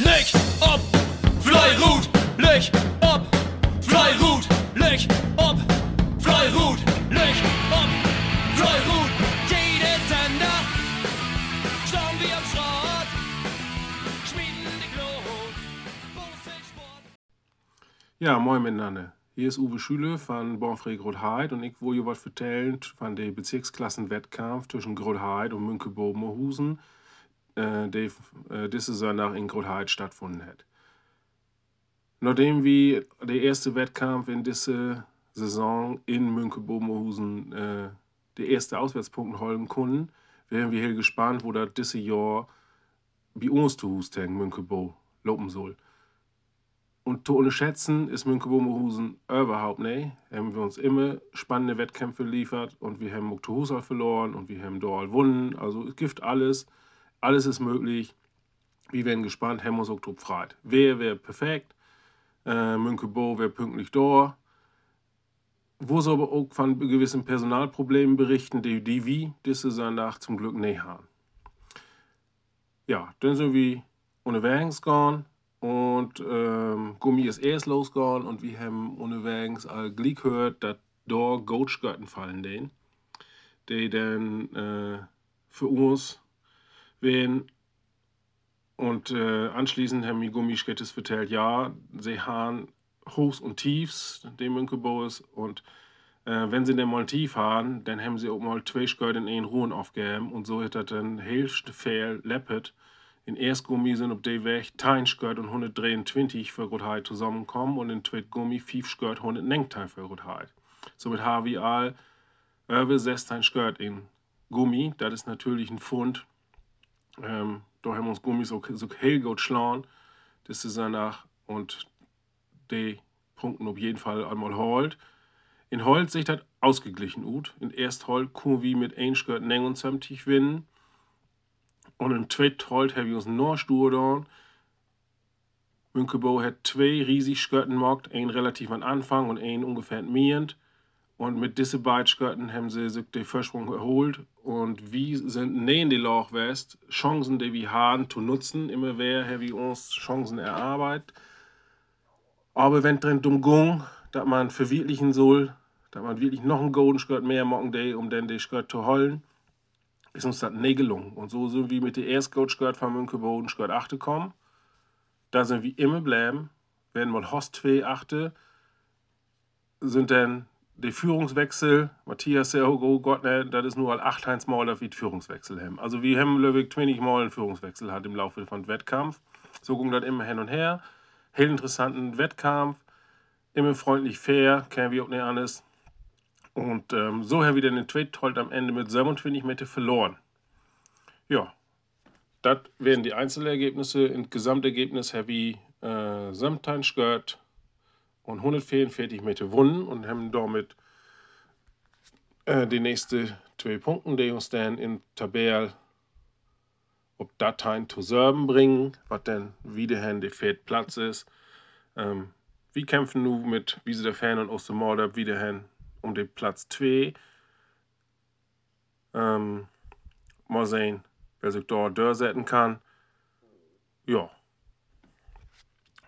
Leg ob, Fleirut, leg ob, Fleirut, leg ob, Fleirut, leg ob, Fleirut. Jede Sender, schauen wir am Schrott, schmieden die Glut. Ja, moin miteinander. Hier ist Uwe Schüle von Bonfrey Grotheid und ich will hier was vertellen von dem Bezirksklassenwettkampf zwischen Grotheid und Münke-Bobenhusen, äh, der äh, diese Sonntag in Grotheid stattgefunden hat. Nachdem wir der erste Wettkampf in dieser Saison in Münke-Bobenhusen äh, der erste Auswärtspunkt holen konnten, wären wir hier gespannt, wo das dieses Jahr bei uns zu Hus tegen Münke-Bo lopen soll. Und zu unterschätzen ist Münke-Bobenhusen überhaupt nicht. Haben wir uns immer spannende Wettkämpfe geliefert und wir haben Muktuhusal verloren und wir haben Dorl gewonnen. Also es gibt alles. Alles ist möglich. Wir werden gespannt. Uns Oktober freit. Wer wäre perfekt? Äh, Münke-Bo wäre pünktlich da. Wo sie aber auch von gewissen Personalproblemen berichten, die, die wir diese Sonntag zum Glück nicht haben. Ja, dann sind wir unterwegs gegangen und ähm, Gummi ist erst losgegangen und wir haben unterwegs all Glied gehört, dass da Goatschgötten fallen den, die dann äh, für uns wären. Und äh, anschließend haben mir Gummi Schkettes vertellt, ja, sie haben Hochs und Tiefs, dem Münkerbau ist. Und äh, wenn sie dann mal tief haben, dann haben sie auch mal zwei Schgötten in einen Ruhen aufgegeben. Und so hat er dann helft viel leppet in erst Gummi sind auf der Weg 10 Skirt und 123 für Rotheit zusammenkommen und in zweit Gummi 5 Skirt 119 für Rotheit. Somit haben wir all über 16 Skirt in Gummi. Das ist natürlich ein Pfund. Ähm, da haben uns Gummi so, so hell gut schlagen. Das ist danach und die Punkten auf jeden Fall einmal holt. In Holt sich das ausgeglichen ut. In erst Holt können wir mit 1 Skirt 79 gewinnen. Und in tweet Holt haben wir uns noch stur da. Münkebo hat zwei riesig Skirten gemacht, einen relativ am Anfang und einen ungefähr entmehend. Und mit diesen beiden haben sie sich den Vorsprung erholt. Und wir sind neben die Loch West, Chancen, die wir haben, zu nutzen. Immer wer haben wir uns Chancen erarbeitet. Aber wenn drin drum ging, dass man verwirklichen soll, dass man wirklich noch einen Golden Skirt mehr machen day, um dann den Skirt zu holen, ist uns das nicht gelungen. Und so sind wir mit der ersten Coach Skirt von Münkeboden Skirt 8 gekommen. Da sind wir immer bleiben, werden mal Host 2 achte, sind dann die Führungswechsel, Matthias Serhogo, Gott, ne, das ist nur al 8 Mal, dass wir die Führungswechsel haben. Also wir haben Löwig 20 Mal einen Führungswechsel hat im Laufe von Wettkampf. So ging das immer hin und her. Hell interessanten Wettkampf, immer freundlich fair, kennen wir auch nicht anders. Und ähm, so haben wir den Trade Tolt am Ende mit 27 Meter verloren. Ja, das wären die Einzelergebnisse. Im Gesamtergebnis habe ich äh, 17 gehört und 144 Meter gewonnen und haben damit äh, die nächsten zwei Punkte, die uns dann in Tabelle ob Dateien zu Serben bringen, was dann wieder der vierte Platz ist. Ähm, wir kämpfen nun mit Wiese der Fan und Ostermorder wieder um den Platz 2. Ähm, mal sehen, wer sich dort durchsetzen kann. Ja.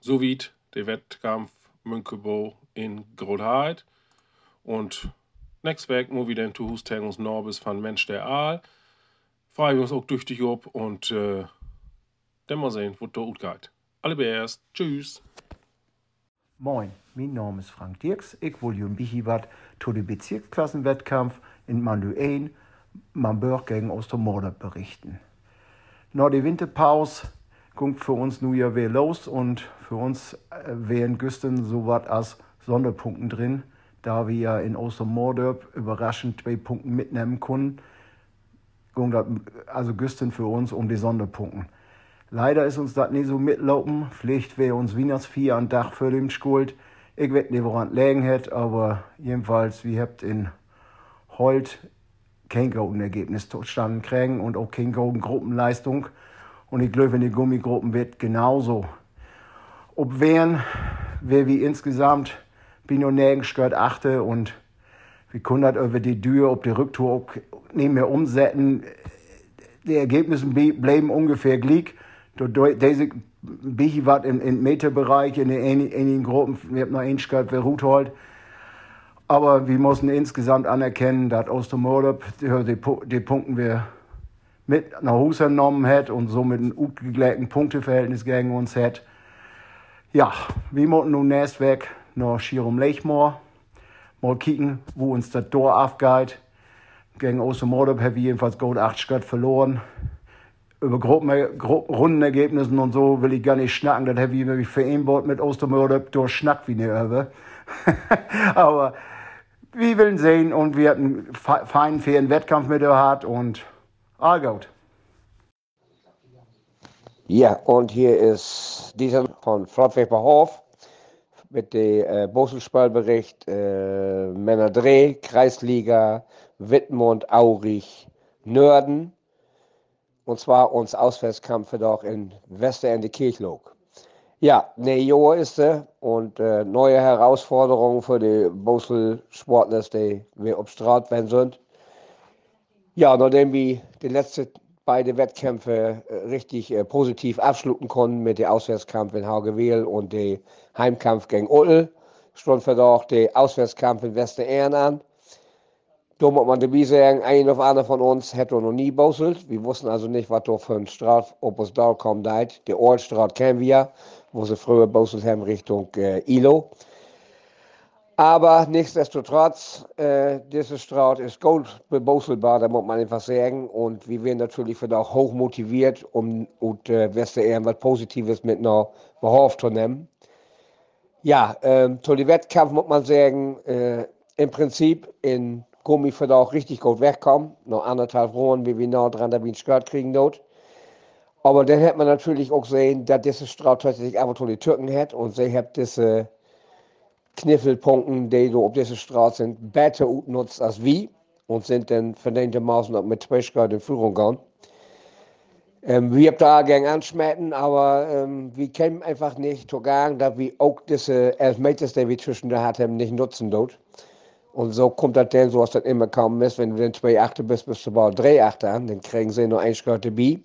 So wie der Wettkampf Münkebo in Grotheid. Und nächstes Weg muss wieder in Tuhus Tengus Norbis von Mensch der Aal. Freue ich uns auch durch dich ab und äh, dann mal sehen, wo der gut geht. Alle beerst. Tschüss. Moin, mein Name ist Frank Dirks. Ich will ein bisschen was zu dem Bezirksklassenwettkampf in Manduain, Mamburg gegen Ostermorder berichten. Nach der Winterpause kommt für uns nun ja wieder los und für uns äh, wären Güsten so was als Sonderpunkten drin, da wir ja in Ostermorder überraschend zwei Punkte mitnehmen konnten. Also Güsten für uns um die Sonderpunkte. Leider ist uns das nicht so mitlaufen. Vielleicht wäre uns Weihnachtsvieh an Dach für den Schuld. Ich weiß nicht, woran liegen hat, aber jedenfalls, wir habt in Holt kein guten Ergebnis zustande kriegen und auch keine guten Gruppenleistung. Und ich glaube, in den Gummigruppen wird genauso. Ob wären, wer wie insgesamt bin und nirgends gehört achte und wir das über die Tür, ob die Rücktour nicht mehr umsetzen. Die Ergebnisse bleiben ungefähr gleich. Diese bisschen was im, im Meterbereich, in den einigen Gruppen. Wir haben noch einen gehabt, wer Ruth holt. Aber wir müssen insgesamt anerkennen, dass Ostermordup die, die, die Punkte wir mit nach Hause genommen hat und somit ein ungleichen Punkteverhältnis gegen uns hat. Ja, wir müssen nun nächst weg nach Schirum Lechmoor. Mal kicken, wo uns das Tor aufgeht. Gegen Ostermordup haben wir jedenfalls gut 8 Schritt verloren über Gruppen, Gruppenrundenergebnissen und so will ich gar nicht schnacken. Das habe ich ein Wort mit Ostermörder durch Schnack wie eine Öwe. Aber wir wollen sehen und wir hatten einen feinen, fairen Wettkampf mit der und gut. Ja, und hier ist dieser von Flottweber Hof mit dem äh, Boselspielbericht äh, Männer Dreh, Kreisliga, Wittmund, Aurich, Nörden und zwar uns Auswärtskampf doch in Westerende Kirchlog. Ja, ne Jahr ist es und äh, neue Herausforderungen für die Bosel Sportler, die wir auf Straat werden sind. Ja, nachdem wir die letzten beiden Wettkämpfe äh, richtig äh, positiv abschlucken konnten mit dem Auswärtskampf in Haugewil und dem Heimkampf gegen Uttel, stand für doch der Auswärtskampf in Westerern an. Da muss man dabei sagen, ein oder einer von uns hätte noch nie bauselt. Wir wussten also nicht, was da für ein Straat ob es da kommt. Der Ortstraat kennen wir, wo sie früher bauselt haben Richtung äh, Ilo. Aber nichtsdestotrotz, äh, diese Straat ist gut da muss man einfach sagen. Und wir werden natürlich auch hoch motiviert, um und, äh, was Positives mit einer Behoff zu nehmen. Ja, ähm, zu Wettkampf muss man sagen, äh, im Prinzip in Gummi für auch richtig gut wegkommen. Noch anderthalb Runden, wie wir nah dran, da wie ein Skirt kriegen dort. Aber dann hätte man natürlich auch sehen, dass diese Straut tatsächlich einfach die Türken hat und sie hat diese Kniffelpunkte, die du auf dieser Straße sind, besser nutzt als wir und sind dann verdientermaßen mit zwei Skirt in Führung gegangen. Ähm, wir haben da gerne anschmecken, aber ähm, wir können einfach nicht zu sagen, dass wir auch diese Elfmeters, die wir zwischen da hatten, nicht nutzen dort. Und so kommt das dann, so was das immer kaum ist, wenn du dann zwei Achte bist, bist du bald drei Achte an, dann kriegen sie nur ein Schritt dabei.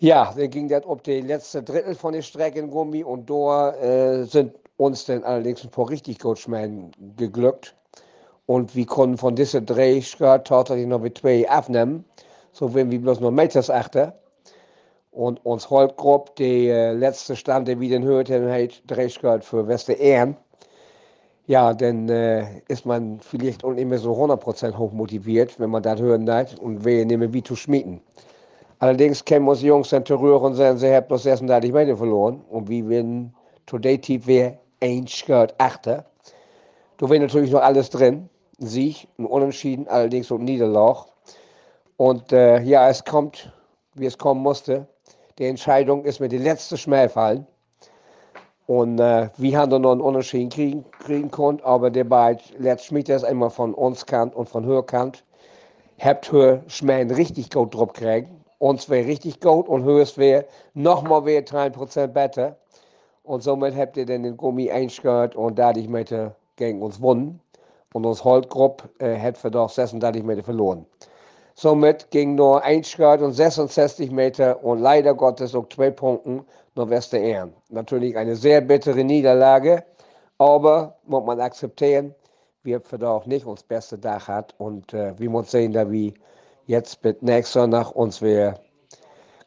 Ja, dann ging das auf die letzte Drittel von der Strecke in Gummi und da äh, sind uns dann allerdings ein paar richtig schmecken geglückt. Und wir konnten von diesen drei tatsächlich noch mit zwei abnehmen. So wenn wir bloß noch Meters achten. Und uns Holtgruppe, die äh, letzte Stand, der wieder hört, hat drei Schritt für Wester Ehren ja, dann äh, ist man vielleicht auch nicht mehr so 100% hochmotiviert, wenn man das hören darf und wir nehmen wie zu schmieden. Allerdings kennen uns Jungs dann rühren und sagen, sie haben bloß erst da die Beine verloren und wie wenn today tief wäre ein Skirt achter. Da wäre natürlich noch alles drin. Sieg, ein Unentschieden, allerdings und Niederlach. Und äh, ja, es kommt, wie es kommen musste. Die Entscheidung ist mir die letzte Schmäh fallen. Und äh, wir haben dann noch einen Unterschied kriegen, kriegen können, aber der beide Letztschmied ist immer von uns Kant und von Hörkant. Habt Hör Schmähen richtig gut drauf kriegen. Uns wäre richtig gut und Hörs wäre nochmal wäre 3% besser. Und somit habt ihr dann den Gummi eingeschört und dadurch Meter gegen uns gewonnen. Und uns Holtgruppe äh, für doch 36 Meter verloren. Somit ging nur ein Schritt und 66 Meter und leider Gottes auch zwei Punkte nach Westerern. Natürlich eine sehr bittere Niederlage, aber muss man akzeptieren, wir für da auch nicht uns beste Dach hat und äh, wir müssen sehen, dass wir jetzt mit nächster nach uns wir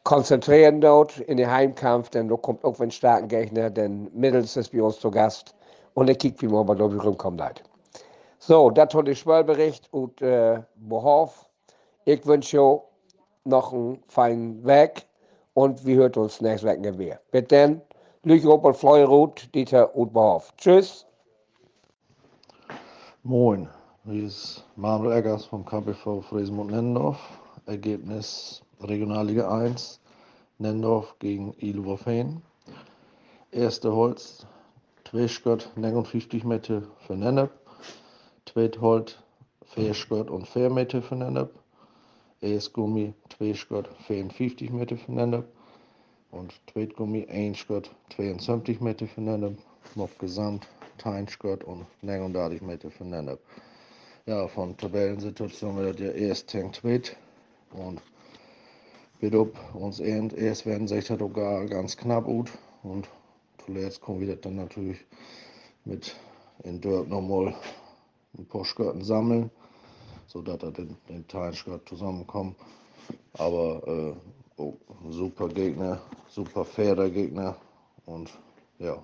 konzentrieren dort in den Heimkampf, denn da kommt auch ein starken Gegner, denn Mittels ist bei uns zu Gast und er kickt, wie man glaube ich rumkommt. Halt. So, das war der Schwellbericht und äh, Behoff. Ich wünsche noch einen feinen Weg und wir hören uns nächste Woche wieder. Bis dann, Lügerup und Fleurut, Dieter Utbehoff. Tschüss. Moin, hier ist Manuel Eggers vom KBV Friesenmund-Nennendorf. Ergebnis Regionalliga 1, Nennendorf gegen Iluwerfeen. Erste Holz, Tweischgott, 59 Meter für Nennep. Zweit Holz, Fairschgott und Fairmeter für Nennep. Gummi, twee schot 54 meter voneinander und Tweetgummi 1 schot 72 meter voneinander. Noch gesamt 10 schot und 39 meter voneinander. Ja, von Tabellensituation wird der erst Tank Tweet und ob uns erst werden sich das sogar ganz knapp gut. Und zuletzt kommen wir dann natürlich mit in Dörp nochmal ein paar Skirten sammeln, sodass da den, den Teilskirt zusammenkommen. Aber äh, oh, super Gegner, super fairer Gegner. Und ja,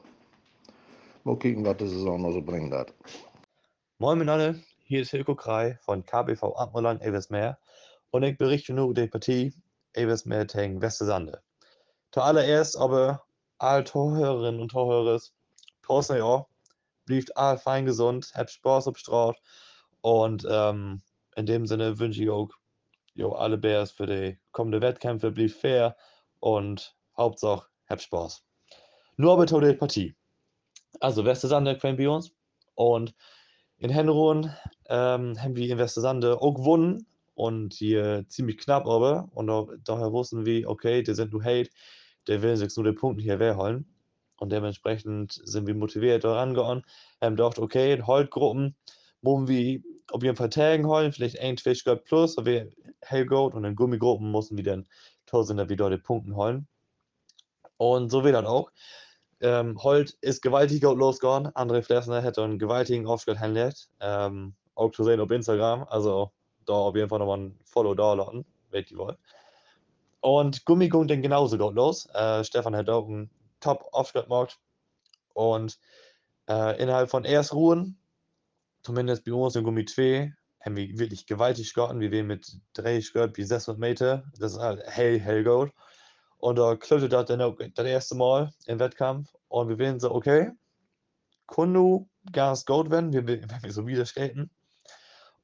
mal kicken, was die Saison noch so bringen wird. Moin miteinander, hier ist Hilko Krei von KBV Admerland Eversmeer und ich berichte nur über die Partie Eversmeer gegen Westersande. Zuallererst aber alle Torhörerinnen und Torhörer, draußen ja, blieb all fein gesund, habt Spaß auf Straut und ähm, in dem Sinne wünsche ich auch jo, alle Bears für die kommenden Wettkämpfe, blieb fair und Hauptsache habt Spaß. Nur aber die Partie. Also Westersander quälen bei und in Henruhen ähm, haben wir in Westersander auch gewonnen und hier ziemlich knapp aber und auch, daher wussten wir, okay, die sind nur Hate, der will sich nur den Punkten hier wegholen und dementsprechend sind wir motiviert daran gegangen, haben gedacht, okay, in Holtgruppen müssen wir auf jeden Fall Tagen holen, vielleicht ein Fischgott plus, so wie Hellgoat und in Gummigruppen mussten wir dann Tausender wieder die Punkte holen. Und so wird das auch. Ähm, Holt ist gewaltig losgegangen. André Flessner hätte einen gewaltigen Aufschritt handelt. Ähm, auch zu sehen auf Instagram. Also da auf jeden Fall nochmal ein Follow da laden, wenn ihr wollt. Und Gummi ging dann genauso gut los. Äh, Stefan hat auch einen Top-Aufschritt gemacht. Und äh, innerhalb von erst Ruhen, zumindest bei uns in Gummi 2, haben wir wirklich gewaltig gegangen. Wir mit 30 gehört wie 600 Meter. Das ist halt hell, hell gut. Und da klopfte das dann das erste Mal im Wettkampf. Und wir werden so, okay, Kundu ganz gut werden, wenn wir, wenn wir so wieder skaten.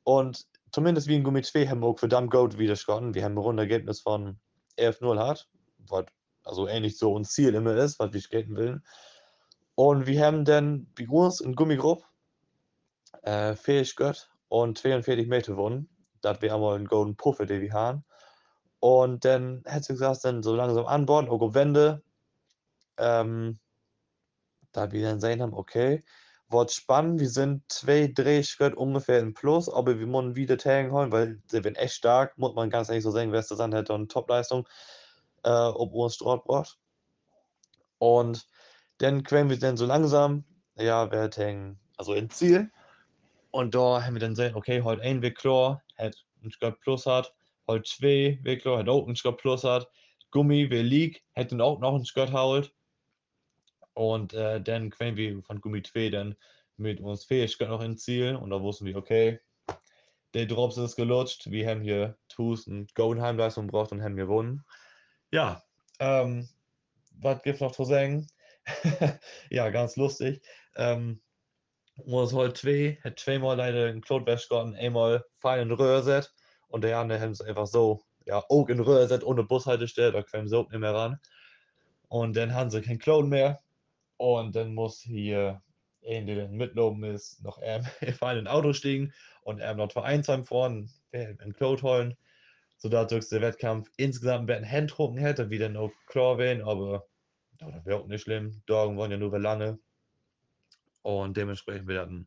Und zumindest wie in Gummi 2 haben wir auch verdammt gut wieder skaten. Wir haben ein Rundergebnis von 11-0 hat, was also ähnlich so ein Ziel immer ist, was wir skaten will. Und wir haben dann bei uns in Gummigruppe äh, fähig gehört und 42 Meter gewonnen. Das wäre einmal ein Golden Puffer, den wir haben. Und dann hätte ich gesagt, dann so langsam anbauen, auch Wände. Ähm, da wir dann sehen haben, okay, wird spannend. Wir sind zwei Drehschritte ungefähr im Plus, aber wir müssen wieder Tagen holen, weil sie werden echt stark, muss man ganz ehrlich so sagen, Westerland hätte eine Topleistung, äh, ob uns dort braucht. Und dann können wir dann so langsam, ja, wir hängen also ins Ziel. Und da haben wir dann gesehen, okay, heute ein Weg klar, hat ein Stück Plus hat halt zwei wirklich, hat auch einen Scott Plus hat. Gummi, wer liegt, hätte auch noch einen Scott halt. Und äh, dann können wir von Gummi 2 dann mit uns Fähigkeit noch ins Ziel. Und da wussten wir, okay, der Drops ist gelutscht. Wir haben hier Tus und Goldenheim-Leistung gebraucht und haben gewonnen. Ja, ähm, was gibt es noch zu sagen? ja, ganz lustig. Ähm, uns heute zwei, hat zweimal leider ein Klotwäsch gehabt, einmal fein in Röhrset und der andere haben es einfach so, ja, auch in Röhr sind ohne Bushaltestelle, da können sie auch nicht mehr ran. Und dann haben sie kein Clown mehr. Und dann muss hier ein, der mitloben ist, noch ähm, fahren in ein Auto stiegen und er noch vereinsam vorn ein Cloud holen. So dadurch der Wettkampf insgesamt ein Händrucken hätte, wie dann auch klar wären, aber das wäre auch nicht schlimm. Dagen waren ja nur lange. Und dementsprechend wir hatten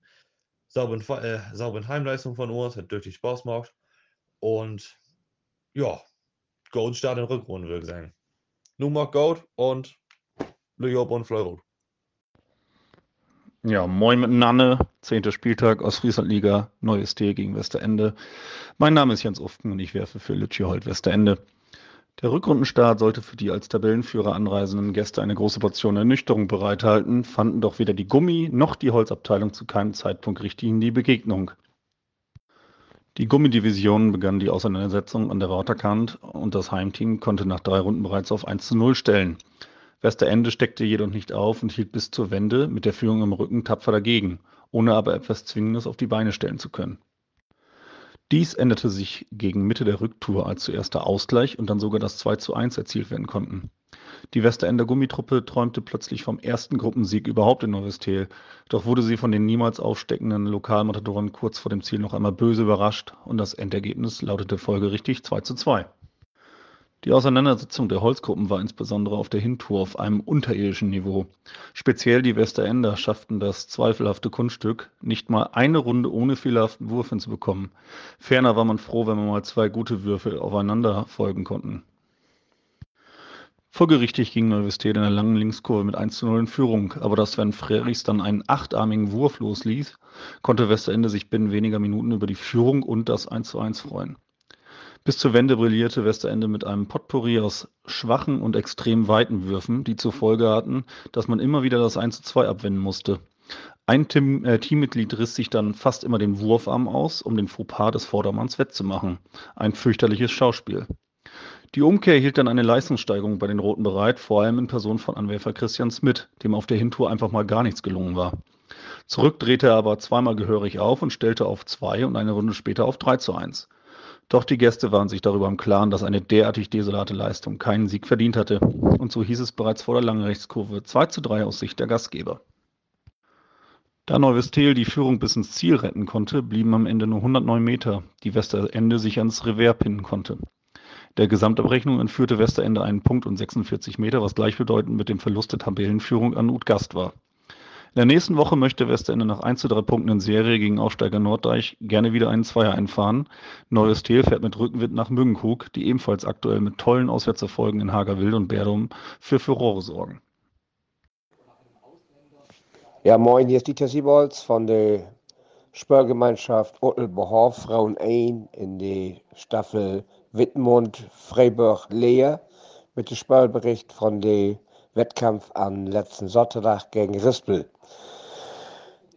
sauberen, äh, Heimleistung von uns, hat wirklich Spaß gemacht. Und ja, Gold Start in Rückrunde, würde ich sagen. Nun mal Gold und Leob und Fleurot. Ja, moin miteinander. Zehnter Spieltag aus Frieslandliga, neues Tier gegen Westerende. Mein Name ist Jens Ufken und ich werfe für Lütschiold Westerende. Der Rückrundenstart sollte für die als Tabellenführer anreisenden Gäste eine große Portion Ernüchterung bereithalten, fanden doch weder die Gummi noch die Holzabteilung zu keinem Zeitpunkt richtig in die Begegnung. Die Gummidivision begann die Auseinandersetzung an der Waterkant und das Heimteam konnte nach drei Runden bereits auf 1 zu 0 stellen. Westerende steckte jedoch nicht auf und hielt bis zur Wende mit der Führung im Rücken tapfer dagegen, ohne aber etwas Zwingendes auf die Beine stellen zu können. Dies änderte sich gegen Mitte der Rücktour, als zuerst der Ausgleich und dann sogar das 2 zu 1 erzielt werden konnten. Die Westerender Gummitruppe träumte plötzlich vom ersten Gruppensieg überhaupt in Neuestel, doch wurde sie von den niemals aufsteckenden Lokalmatadoren kurz vor dem Ziel noch einmal böse überrascht und das Endergebnis lautete folgerichtig 2 zu 2. Die Auseinandersetzung der Holzgruppen war insbesondere auf der Hintour auf einem unterirdischen Niveau. Speziell die Westerender schafften das zweifelhafte Kunststück, nicht mal eine Runde ohne fehlerhaften Wurf hinzubekommen. Ferner war man froh, wenn man mal zwei gute Würfe aufeinander folgen konnten. Folgerichtig ging Neuwestel in der langen Linkskurve mit 1 zu 0 in Führung, aber dass Sven Frerichs dann einen achtarmigen Wurf losließ, konnte Westerende sich binnen weniger Minuten über die Führung und das 1 zu 1 freuen. Bis zur Wende brillierte Westerende mit einem Potpourri aus schwachen und extrem weiten Würfen, die zur Folge hatten, dass man immer wieder das 1 zu 2 abwenden musste. Ein Team, äh, Teammitglied riss sich dann fast immer den Wurfarm aus, um den Fauxpas des Vordermanns wettzumachen. Ein fürchterliches Schauspiel. Die Umkehr hielt dann eine Leistungssteigerung bei den Roten bereit, vor allem in Person von Anwerfer Christian Smith, dem auf der Hintour einfach mal gar nichts gelungen war. Zurück drehte er aber zweimal gehörig auf und stellte auf 2 und eine Runde später auf 3 zu 1. Doch die Gäste waren sich darüber im Klaren, dass eine derartig desolate Leistung keinen Sieg verdient hatte. Und so hieß es bereits vor der langen Rechtskurve 2 zu 3 aus Sicht der Gastgeber. Da Neuwestel die Führung bis ins Ziel retten konnte, blieben am Ende nur 109 Meter, die Westerende sich ans Revers pinnen konnte. Der Gesamtabrechnung entführte Westerende einen Punkt und 46 Meter, was gleichbedeutend mit dem Verlust der Tabellenführung an Utgast war. In der nächsten Woche möchte Westerende nach 1 zu 3 Punkten in Serie gegen Aufsteiger Norddeich gerne wieder einen Zweier einfahren. Neues Tel fährt mit Rückenwind nach Müggenkug, die ebenfalls aktuell mit tollen Auswärtserfolgen in Hagerwild und Berdum für Furore sorgen. Ja, moin, hier ist Dieter Siebold von der Spörgemeinschaft Ottelbehoff, Frauen 1 in die Staffel Wittmund, Freiburg, Leer mit dem Spielbericht von dem Wettkampf am letzten Sonntag gegen Rispel.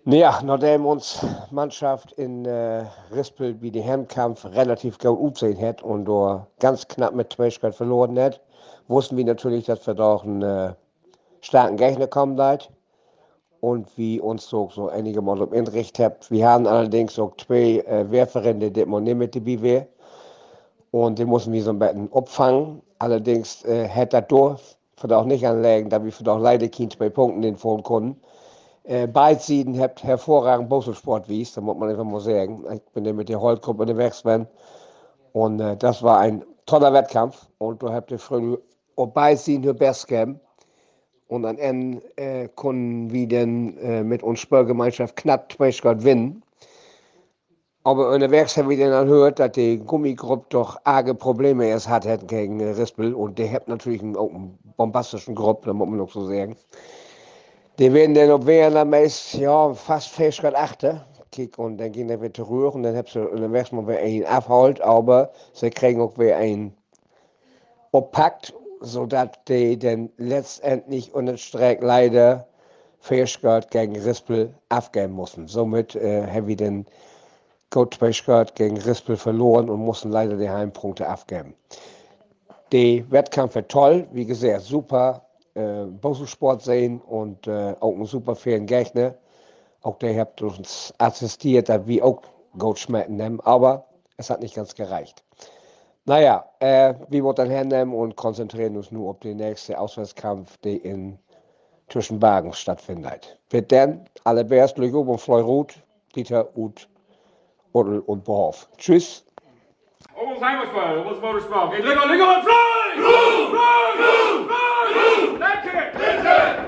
Ja, nachdem uns Mannschaft in äh, Rispel wie die Heimkampf relativ gut umsehen hat und da ganz knapp mit Tweischgott verloren hat, wussten wir natürlich, dass wir doch einen äh, starken Gegner kommen leid. Und wie uns so, so einige Mal im Inricht habt. Wir haben allerdings auch zwei äh, Werferinnen, die man nicht mit dabei wäre und den mussten wir so ein bisschen abfangen. Allerdings äh, hätte er durch, für auch nicht anlegen, da wir auch leider keine zwei Punkte den fahren konnten. Äh, beide Seiten habt hervorragend Boselsport wies, da muss man einfach mal sagen. Ich bin ja mit der Holtgruppe unterwegs bin. Und äh, das war ein toller Wettkampf. Und du habt ihr früh auf beide Seiten nur best gegeben. Und am Ende äh, konnten wir dann äh, mit uns Spörgemeinschaft knapp 20 gewinnen. Aber unterwegs haben wir dann gehört, dass die Gummigruppe doch arge Probleme erst hat gegen Rispel. Und die hat natürlich einen, einen bombastischen Gruppe, da muss man noch so sagen. Die werden dann wir dann meist, ja, fast 40 Grad achter. Kick, und dann gehen die wieder rühren. Und dann haben sie unterwegs mal wieder einen abholt. Aber sie kriegen auch wieder einen abpackt, sodass die dann letztendlich unter Streck leider 40 Grad gegen Rispel abgeben mussten. Somit äh, haben wir dann Gottbeichgard gegen Rispel verloren und mussten leider die Heimpunkte abgeben. Der Wettkampf war toll, wie gesagt, super äh, Boselsport sehen und äh, auch ein super fairen Gegner. Auch der hat uns assistiert, wir auch Goldschmecken nehmen, aber es hat nicht ganz gereicht. Naja, äh, wir wollen dann hernehmen und konzentrieren uns nur auf den nächsten Auswärtskampf, der in Tüschenbergen stattfindet. Wird dann alle Bärs, Lüge und Fleurut, Dieter und Ottel und Bohoff. Tschüss. Almost Heimatfall, almost Motorsport. Geht lecker, lecker, fly! Fly! Fly! Fly! Fly! Danke!